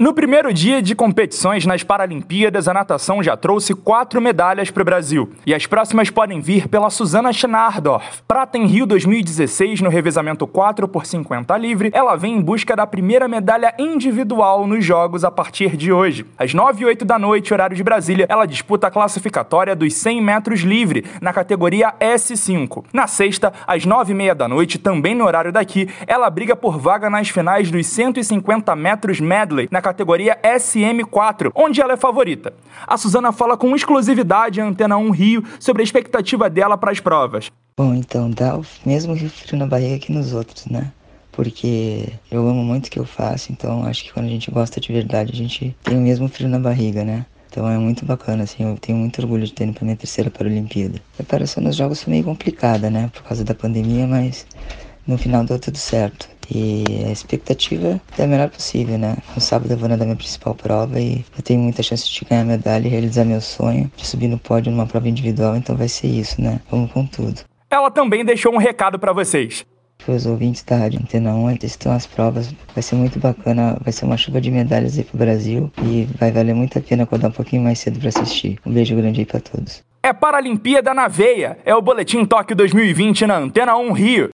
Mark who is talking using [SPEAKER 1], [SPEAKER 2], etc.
[SPEAKER 1] No primeiro dia de competições nas Paralimpíadas, a natação já trouxe quatro medalhas para o Brasil. E as próximas podem vir pela Suzana Schnardorf. Prata em Rio 2016, no revezamento 4 por 50 livre, ela vem em busca da primeira medalha individual nos Jogos a partir de hoje. Às 9 e 8 da noite, horário de Brasília, ela disputa a classificatória dos 100 metros livre, na categoria S5. Na sexta, às 9 e meia da noite, também no horário daqui, ela briga por vaga nas finais dos 150 metros medley, na categoria SM4, onde ela é favorita. A Suzana fala com exclusividade à Antena 1 Rio sobre a expectativa dela para as provas.
[SPEAKER 2] Bom, então dá o mesmo frio na barriga que nos outros, né? Porque eu amo muito o que eu faço, então acho que quando a gente gosta de verdade, a gente tem o mesmo frio na barriga, né? Então é muito bacana, assim, eu tenho muito orgulho de ter ido para minha terceira Paralimpíada. A preparação nos jogos foi meio complicada, né? Por causa da pandemia, mas no final deu tudo certo. E a expectativa é a melhor possível, né? No sábado eu vou nadar minha principal prova e eu tenho muita chance de ganhar medalha e realizar meu sonho de subir no pódio numa prova individual, então vai ser isso, né? Vamos com tudo.
[SPEAKER 1] Ela também deixou um recado para vocês.
[SPEAKER 2] Para os ouvintes da Rádio Antena 1, estão as provas, vai ser muito bacana, vai ser uma chuva de medalhas aí pro Brasil e vai valer muito a pena acordar um pouquinho mais cedo para assistir. Um beijo grande aí para todos.
[SPEAKER 1] É Paralimpíada na Veia, é o Boletim Tóquio 2020 na Antena 1 Rio.